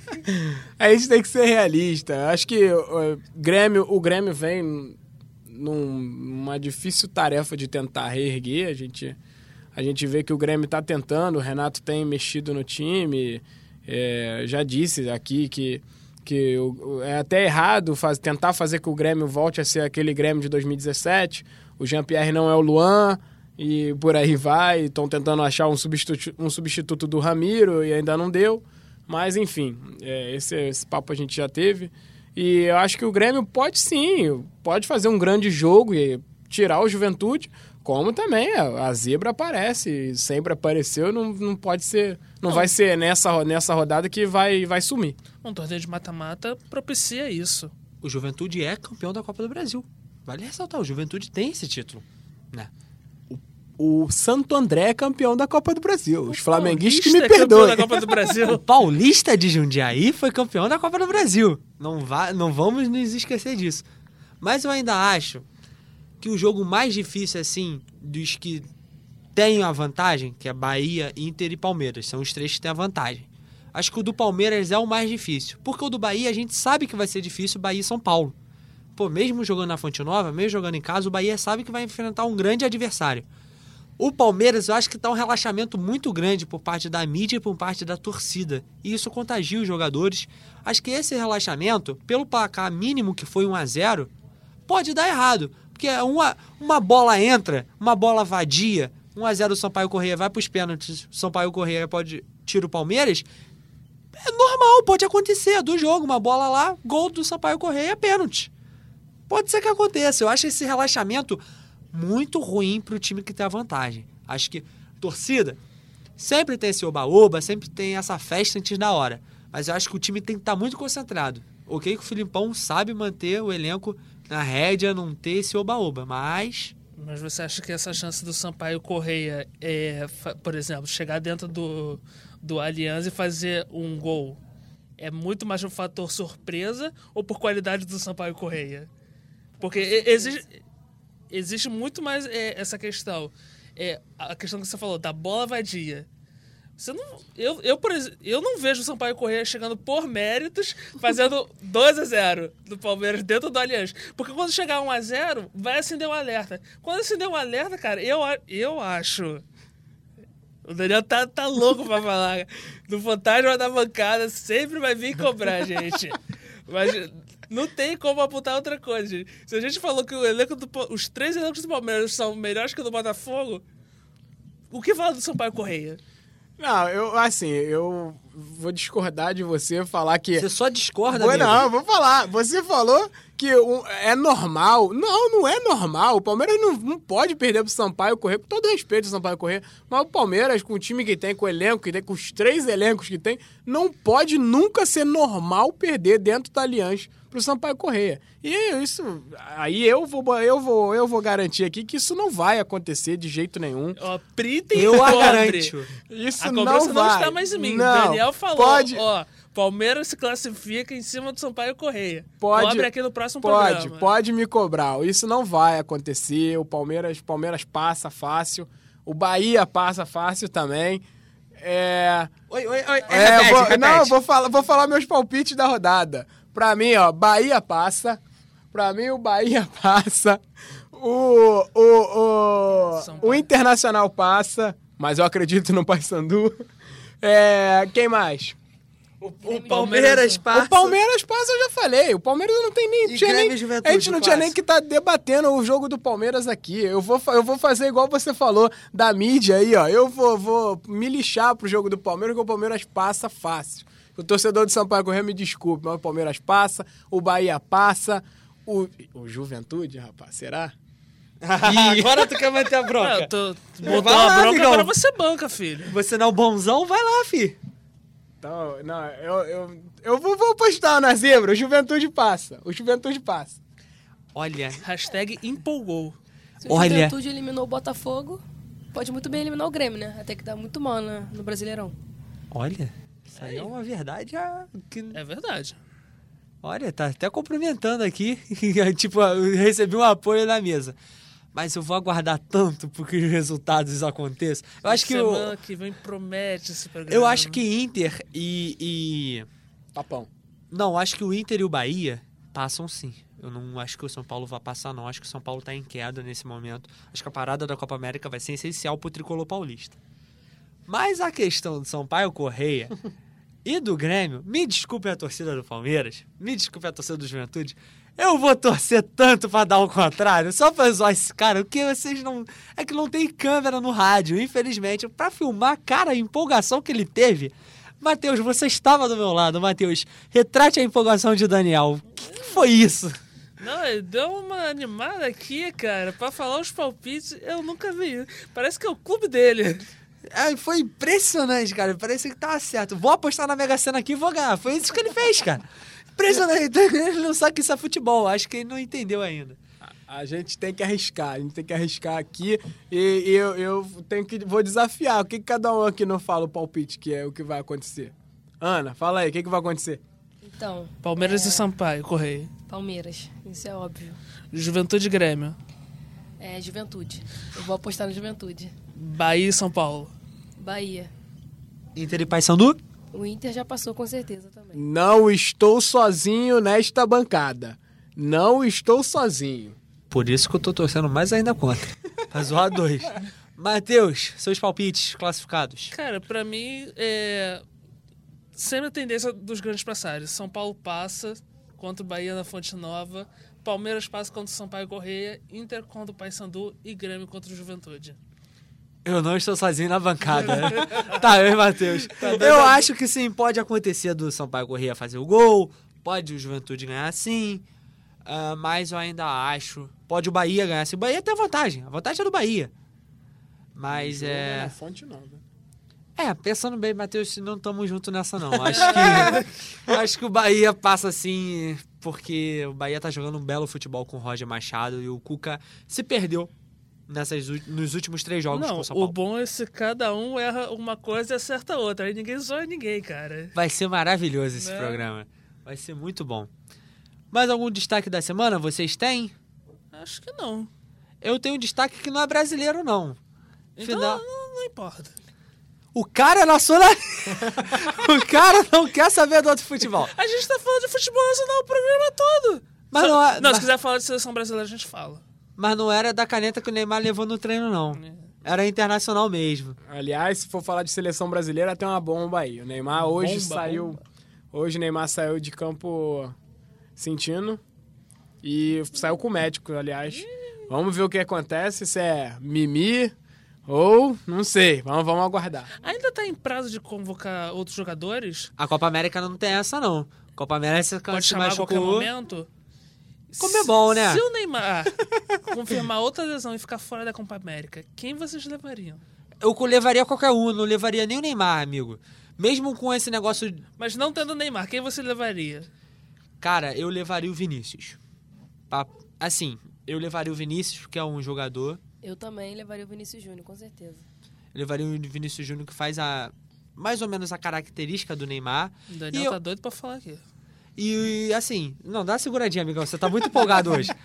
a gente tem que ser realista. Acho que o Grêmio, o Grêmio vem numa difícil tarefa de tentar reerguer. A gente, a gente vê que o Grêmio está tentando, o Renato tem mexido no time. É, já disse aqui que que é até errado faz, tentar fazer que o Grêmio volte a ser aquele Grêmio de 2017. O Jean-Pierre não é o Luan e por aí vai. Estão tentando achar um substituto, um substituto do Ramiro e ainda não deu. Mas enfim, é, esse, esse papo a gente já teve. E eu acho que o Grêmio pode sim, pode fazer um grande jogo e tirar o Juventude, como também a, a zebra aparece, sempre apareceu, não, não pode ser não, não, vai ser nessa, nessa rodada que vai, vai sumir. Um torneio de mata-mata propicia isso. O Juventude é campeão da Copa do Brasil. Vale ressaltar, o Juventude tem esse título. Né? O, o Santo André é campeão da Copa do Brasil. O Os flamenguistas que me é perdoem. da Copa do Brasil. o Paulista de Jundiaí foi campeão da Copa do Brasil. Não, vá, não vamos nos esquecer disso. Mas eu ainda acho que o jogo mais difícil, assim, dos que tem a vantagem, que é Bahia, Inter e Palmeiras. São os três que têm a vantagem. Acho que o do Palmeiras é o mais difícil. Porque o do Bahia a gente sabe que vai ser difícil Bahia e São Paulo. Pô, mesmo jogando na Fonte Nova, mesmo jogando em casa, o Bahia sabe que vai enfrentar um grande adversário. O Palmeiras, eu acho que está um relaxamento muito grande por parte da mídia e por parte da torcida. E isso contagia os jogadores. Acho que esse relaxamento, pelo placar mínimo que foi 1 a 0 pode dar errado. Porque uma, uma bola entra, uma bola vadia, 1x0 o Sampaio Correia vai para os pênaltis, Sampaio Correia pode tira o Palmeiras. É normal, pode acontecer do jogo, uma bola lá, gol do Sampaio Correia, pênalti. Pode ser que aconteça. Eu acho esse relaxamento muito ruim para o time que tem a vantagem. Acho que torcida sempre tem esse oba-oba, sempre tem essa festa antes da hora. Mas eu acho que o time tem que estar tá muito concentrado. Ok que o Filipão sabe manter o elenco na rédea, não ter esse oba-oba, mas mas você acha que essa chance do Sampaio Correia é, por exemplo, chegar dentro do, do Allianz e fazer um gol é muito mais um fator surpresa ou por qualidade do Sampaio Correia? Porque existe, existe muito mais é, essa questão. É, a questão que você falou, da bola vadia. Você não, eu, eu, por exemplo, eu não vejo o Sampaio Correia chegando por méritos, fazendo 2 a 0 do Palmeiras dentro do Allianz. Porque quando chegar 1 a 0 vai acender um alerta. Quando acender um alerta, cara, eu, eu acho. O Daniel tá, tá louco pra falar. Do fantasma da bancada sempre vai vir cobrar, gente. Mas não tem como apontar outra coisa, gente. Se a gente falou que o elenco do, os três elencos do Palmeiras são melhores que o do Botafogo, o que fala do Sampaio Correia? Não, eu, assim, eu vou discordar de você falar que. Você só discorda, vou, Não, vou falar. Você falou que é normal. Não, não é normal. O Palmeiras não, não pode perder pro Sampaio correr, com todo respeito ao Sampaio correr. Mas o Palmeiras, com o time que tem, com o elenco que tem, com os três elencos que tem, não pode nunca ser normal perder dentro da Aliança pro Sampaio Correia. E isso, aí eu vou, eu vou, eu vou garantir aqui que isso não vai acontecer de jeito nenhum. Ó, Prita eu garanto. Isso a não vai. não está mais em mim. Não, Daniel falou, pode... ó, Palmeiras se classifica em cima do Sampaio Correia. Pode, Cobre aqui no próximo pode, programa. Pode me cobrar. Isso não vai acontecer. O Palmeiras, Palmeiras passa fácil. O Bahia passa fácil também. É. Oi, oi, oi. É, repete, vou, repete. não, eu vou falar, vou falar meus palpites da rodada. Pra mim, ó, Bahia passa. Pra mim, o Bahia passa. O, o, o, o Internacional passa. Mas eu acredito no Paysandu. É, quem mais? O Palmeiras Palmeiras passa. O Palmeiras passa, eu já falei. O Palmeiras não tem nem. Tinha nem a gente não tinha nem que estar debatendo o jogo do Palmeiras aqui. Eu vou, eu vou fazer igual você falou da mídia aí, ó. Eu vou, vou me lixar pro jogo do Palmeiras, porque o Palmeiras passa fácil. O torcedor de Sampaio Correia me desculpe, mas o Palmeiras passa, o Bahia passa, o. O Juventude, rapaz, será? Agora tu quer meter a bronca. eu tô, botou lá, uma bronca, amigão. agora você banca, filho. Você não é o bonzão? Vai lá, fi. Então, não, eu, eu, eu vou, vou postar na zebra. O Juventude passa. O Juventude passa. Olha, Hashtag empolgou. Se o Olha. Juventude eliminou o Botafogo, pode muito bem eliminar o Grêmio, né? Até que dá muito mal né, no Brasileirão. olha. Isso aí é uma verdade ah, que É verdade. Olha, tá até cumprimentando aqui. tipo, recebi um apoio na mesa. Mas eu vou aguardar tanto porque os resultados aconteçam. Eu acho que Semana eu, que vem promete esse programa. eu acho que Inter e, e Papão. não, acho que o Inter e o Bahia passam sim. Eu não acho que o São Paulo vai passar não. Acho que o São Paulo tá em queda nesse momento. Acho que a parada da Copa América vai ser essencial pro tricolor paulista. Mas a questão do Sampaio Correia e do Grêmio, me desculpe a torcida do Palmeiras, me desculpe a torcida do Juventude, eu vou torcer tanto pra dar o contrário, só pra zoar esse cara, o que vocês não... É que não tem câmera no rádio, infelizmente, pra filmar, cara, a empolgação que ele teve. Matheus, você estava do meu lado, Matheus, retrate a empolgação de Daniel. O que que foi isso? Não, ele deu uma animada aqui, cara, pra falar os palpites. Eu nunca vi. Parece que é o clube dele. É, foi impressionante, cara. Parece que tava certo. Vou apostar na Mega Sena aqui e vou ganhar. Foi isso que ele fez, cara. Impressionante. Ele não sabe que isso é futebol. Acho que ele não entendeu ainda. A gente tem que arriscar, a gente tem que arriscar aqui e, e eu, eu tenho que vou desafiar. O que, que cada um aqui não fala o palpite que é o que vai acontecer? Ana, fala aí, o que, que vai acontecer? Então, Palmeiras e Sampaio, Correio. Palmeiras, isso é óbvio. Juventude e Grêmio. É Juventude. Eu vou apostar no Juventude. Bahia e São Paulo. Bahia. Inter e Paysandu? O Inter já passou com certeza também. Não estou sozinho nesta bancada. Não estou sozinho. Por isso que eu tô torcendo mais ainda contra. Pra zoar dois. Matheus, seus palpites classificados. Cara, pra mim, é. Sempre a tendência dos grandes passagens. São Paulo passa contra o Bahia na Fonte Nova. Palmeiras passa contra o Sampaio Correia. Inter contra o Paysandu e Grêmio contra o Juventude. Eu não estou sozinho na bancada. tá, eu e Matheus. eu acho que sim, pode acontecer do Sampaio Corrêa fazer o gol, pode o Juventude ganhar sim, ah, mas eu ainda acho. Pode o Bahia ganhar sim. O Bahia tem a vantagem, a vantagem é do Bahia. Mas é. Na fonte nova. É, pensando bem, Matheus, não estamos juntos nessa não. Acho que, acho que o Bahia passa assim, porque o Bahia tá jogando um belo futebol com o Roger Machado e o Cuca se perdeu nessas, nos últimos três jogos Não, com o São o Paulo. bom é se cada um erra uma coisa e acerta outra. Aí ninguém zoa ninguém, cara. Vai ser maravilhoso esse Né? programa. Vai ser muito bom. Mais algum destaque da semana vocês têm? Acho que não. Eu tenho um destaque que não é brasileiro, não. Então Final- não, não importa. O cara é nacional. o cara não quer saber do outro futebol. A gente tá falando de futebol nacional o programa todo. Mas Só- não é- não, mas- se quiser falar de seleção brasileira, a gente fala. Mas não era da caneta que o Neymar levou no treino, não. Era internacional mesmo. Aliás, se for falar de seleção brasileira, tem uma bomba aí. O Neymar hoje Bomba, saiu. bomba. Hoje o Neymar saiu de campo sentindo e saiu com o médico, aliás. Vamos ver o que acontece, se é mimi ou não sei. Vamos, vamos aguardar. Ainda tá em prazo de convocar outros jogadores? A Copa América não tem essa, não. Copa América Pode se chamar a qualquer momento? Como é bom, né? Se o Neymar confirmar outra lesão e ficar fora da Copa América, quem vocês levariam? Eu levaria qualquer um, não levaria nem o Neymar, amigo. Mesmo com esse negócio. Mas não tendo Neymar, quem você levaria? Cara, eu levaria o Vinícius. Assim, eu levaria o Vinícius, que é um jogador. Eu também levaria o Vinícius Júnior, com certeza. Eu levaria o Vinícius Júnior, que faz a. Mais ou menos a característica do Neymar. O Daniel E eu- tá doido pra falar aqui. E, assim, não, dá uma seguradinha, amigão. Você tá muito empolgado hoje.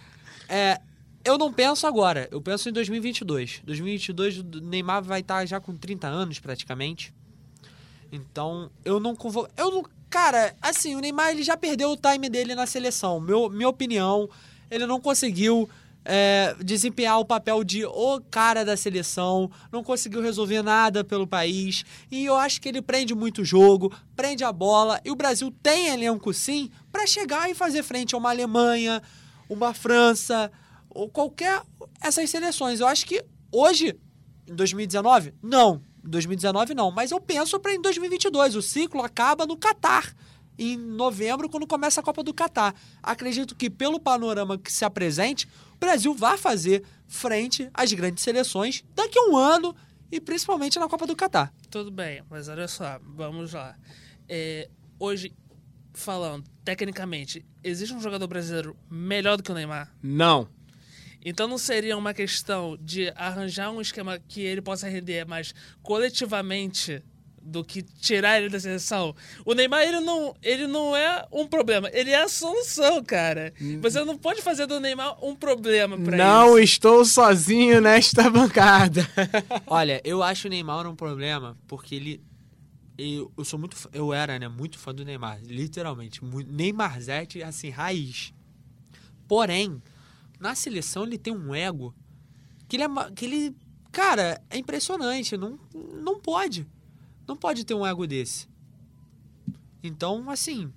É, eu não penso agora, eu penso em 2022. 2022 o Neymar vai estar já com 30 anos praticamente. Então, eu não convo... eu não, cara, assim, o Neymar ele já perdeu o time dele na seleção. Meu, minha opinião, ele não conseguiu é, desempenhar o papel de o cara da seleção, não conseguiu resolver nada pelo país. E eu acho que ele prende muito jogo, prende a bola. E o Brasil tem elenco sim para chegar e fazer frente a uma Alemanha, uma França, ou qualquer essas seleções. Eu acho que hoje, em 2019, não. Em 2019 não, mas eu penso para em 2022. O ciclo acaba no Catar em novembro, quando começa a Copa do Catar. Acredito que, pelo panorama que se apresente, o Brasil vai fazer frente às grandes seleções daqui a um ano e principalmente na Copa do Catar. Tudo bem, mas olha só, vamos lá. É, hoje, falando tecnicamente, existe um jogador brasileiro melhor do que o Neymar? Não. Então não seria uma questão de arranjar um esquema que ele possa render mais coletivamente do que tirar ele da seleção. O Neymar, ele não, ele não é um problema, ele é a solução, cara. Você não pode fazer do Neymar um problema pra Não isso. estou sozinho nesta bancada. Olha, eu acho o Neymar um problema porque ele. Eu, eu sou muito. Eu era, né? Muito fã do Neymar. Literalmente. Neymarzete, assim, raiz. Porém, na seleção ele tem um ego que ele é. Que ele, cara, é impressionante. Não, não pode. Não pode ter um ego desse. Então, assim.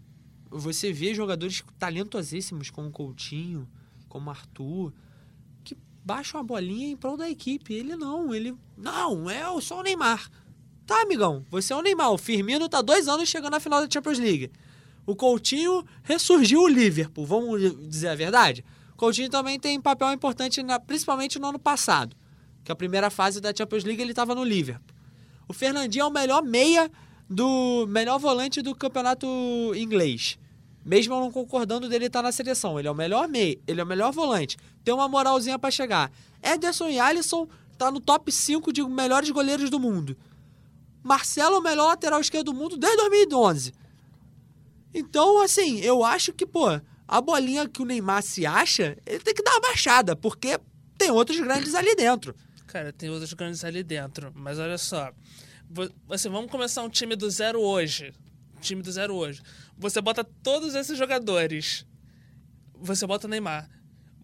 Você vê jogadores talentosíssimos como Coutinho, como Arthur, que baixam a bolinha em prol da equipe. Ele não, ele. Não, é sou o Neymar. Tá, amigão, você é o Neymar. O Firmino tá dois anos chegando na final da Champions League. O Coutinho ressurgiu o Liverpool, vamos dizer a verdade. O Coutinho também tem papel importante, na- principalmente no ano passado. Que a primeira fase da Champions League ele estava no Liverpool. O Fernandinho é o melhor meia do. melhor volante do campeonato inglês. Mesmo eu não concordando dele estar na seleção. Ele é o melhor meia, ele é o melhor volante. Tem uma moralzinha pra chegar. Ederson e Alisson tá no top 5 de melhores goleiros do mundo. Marcelo é o melhor lateral esquerdo do mundo desde 2011. Então, assim, eu acho que, pô, a bolinha que o Neymar se acha, ele tem que dar uma baixada, porque tem outros grandes ali dentro. Cara, tem outros grandes ali dentro. Mas olha só. Assim, vamos começar um time do zero hoje. Time do zero hoje. Você bota todos esses jogadores. Você bota Neymar.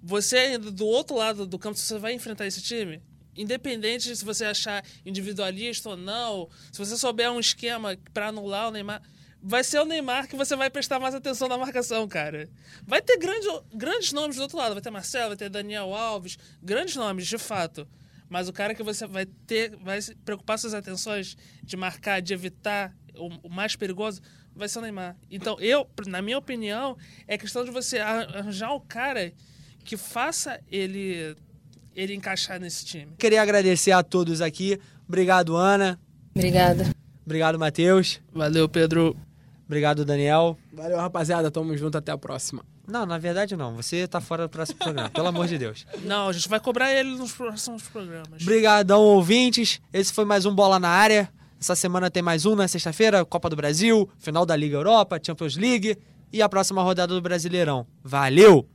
Você ainda do outro lado do campo, você vai enfrentar esse time? Independente se você achar individualista ou não, se você souber um esquema pra anular o Neymar, vai ser o Neymar que você vai prestar mais atenção na marcação, cara. Vai ter grande, grandes nomes do outro lado, vai ter Marcelo, vai ter Daniel Alves, grandes nomes, de fato. Mas o cara que você vai ter, vai se preocupar suas atenções de marcar, de evitar o, o mais perigoso, vai ser o Neymar. Então, eu, na minha opinião, é questão de você arranjar um cara que faça ele ele encaixar nesse time. Queria agradecer a todos aqui. Obrigado, Ana. Obrigada. Obrigado, Matheus. Valeu, Pedro. Obrigado, Daniel. Valeu, rapaziada. Tamo junto. Até a próxima. Não, na verdade não. Você tá fora do próximo programa, pelo amor de Deus. Não, a gente vai cobrar ele nos próximos programas. Obrigadão, ouvintes. Esse foi mais um Bola na Área. Essa semana tem mais um na sexta-feira, Copa do Brasil, final da Liga Europa, Champions League e a próxima rodada do Brasileirão. Valeu!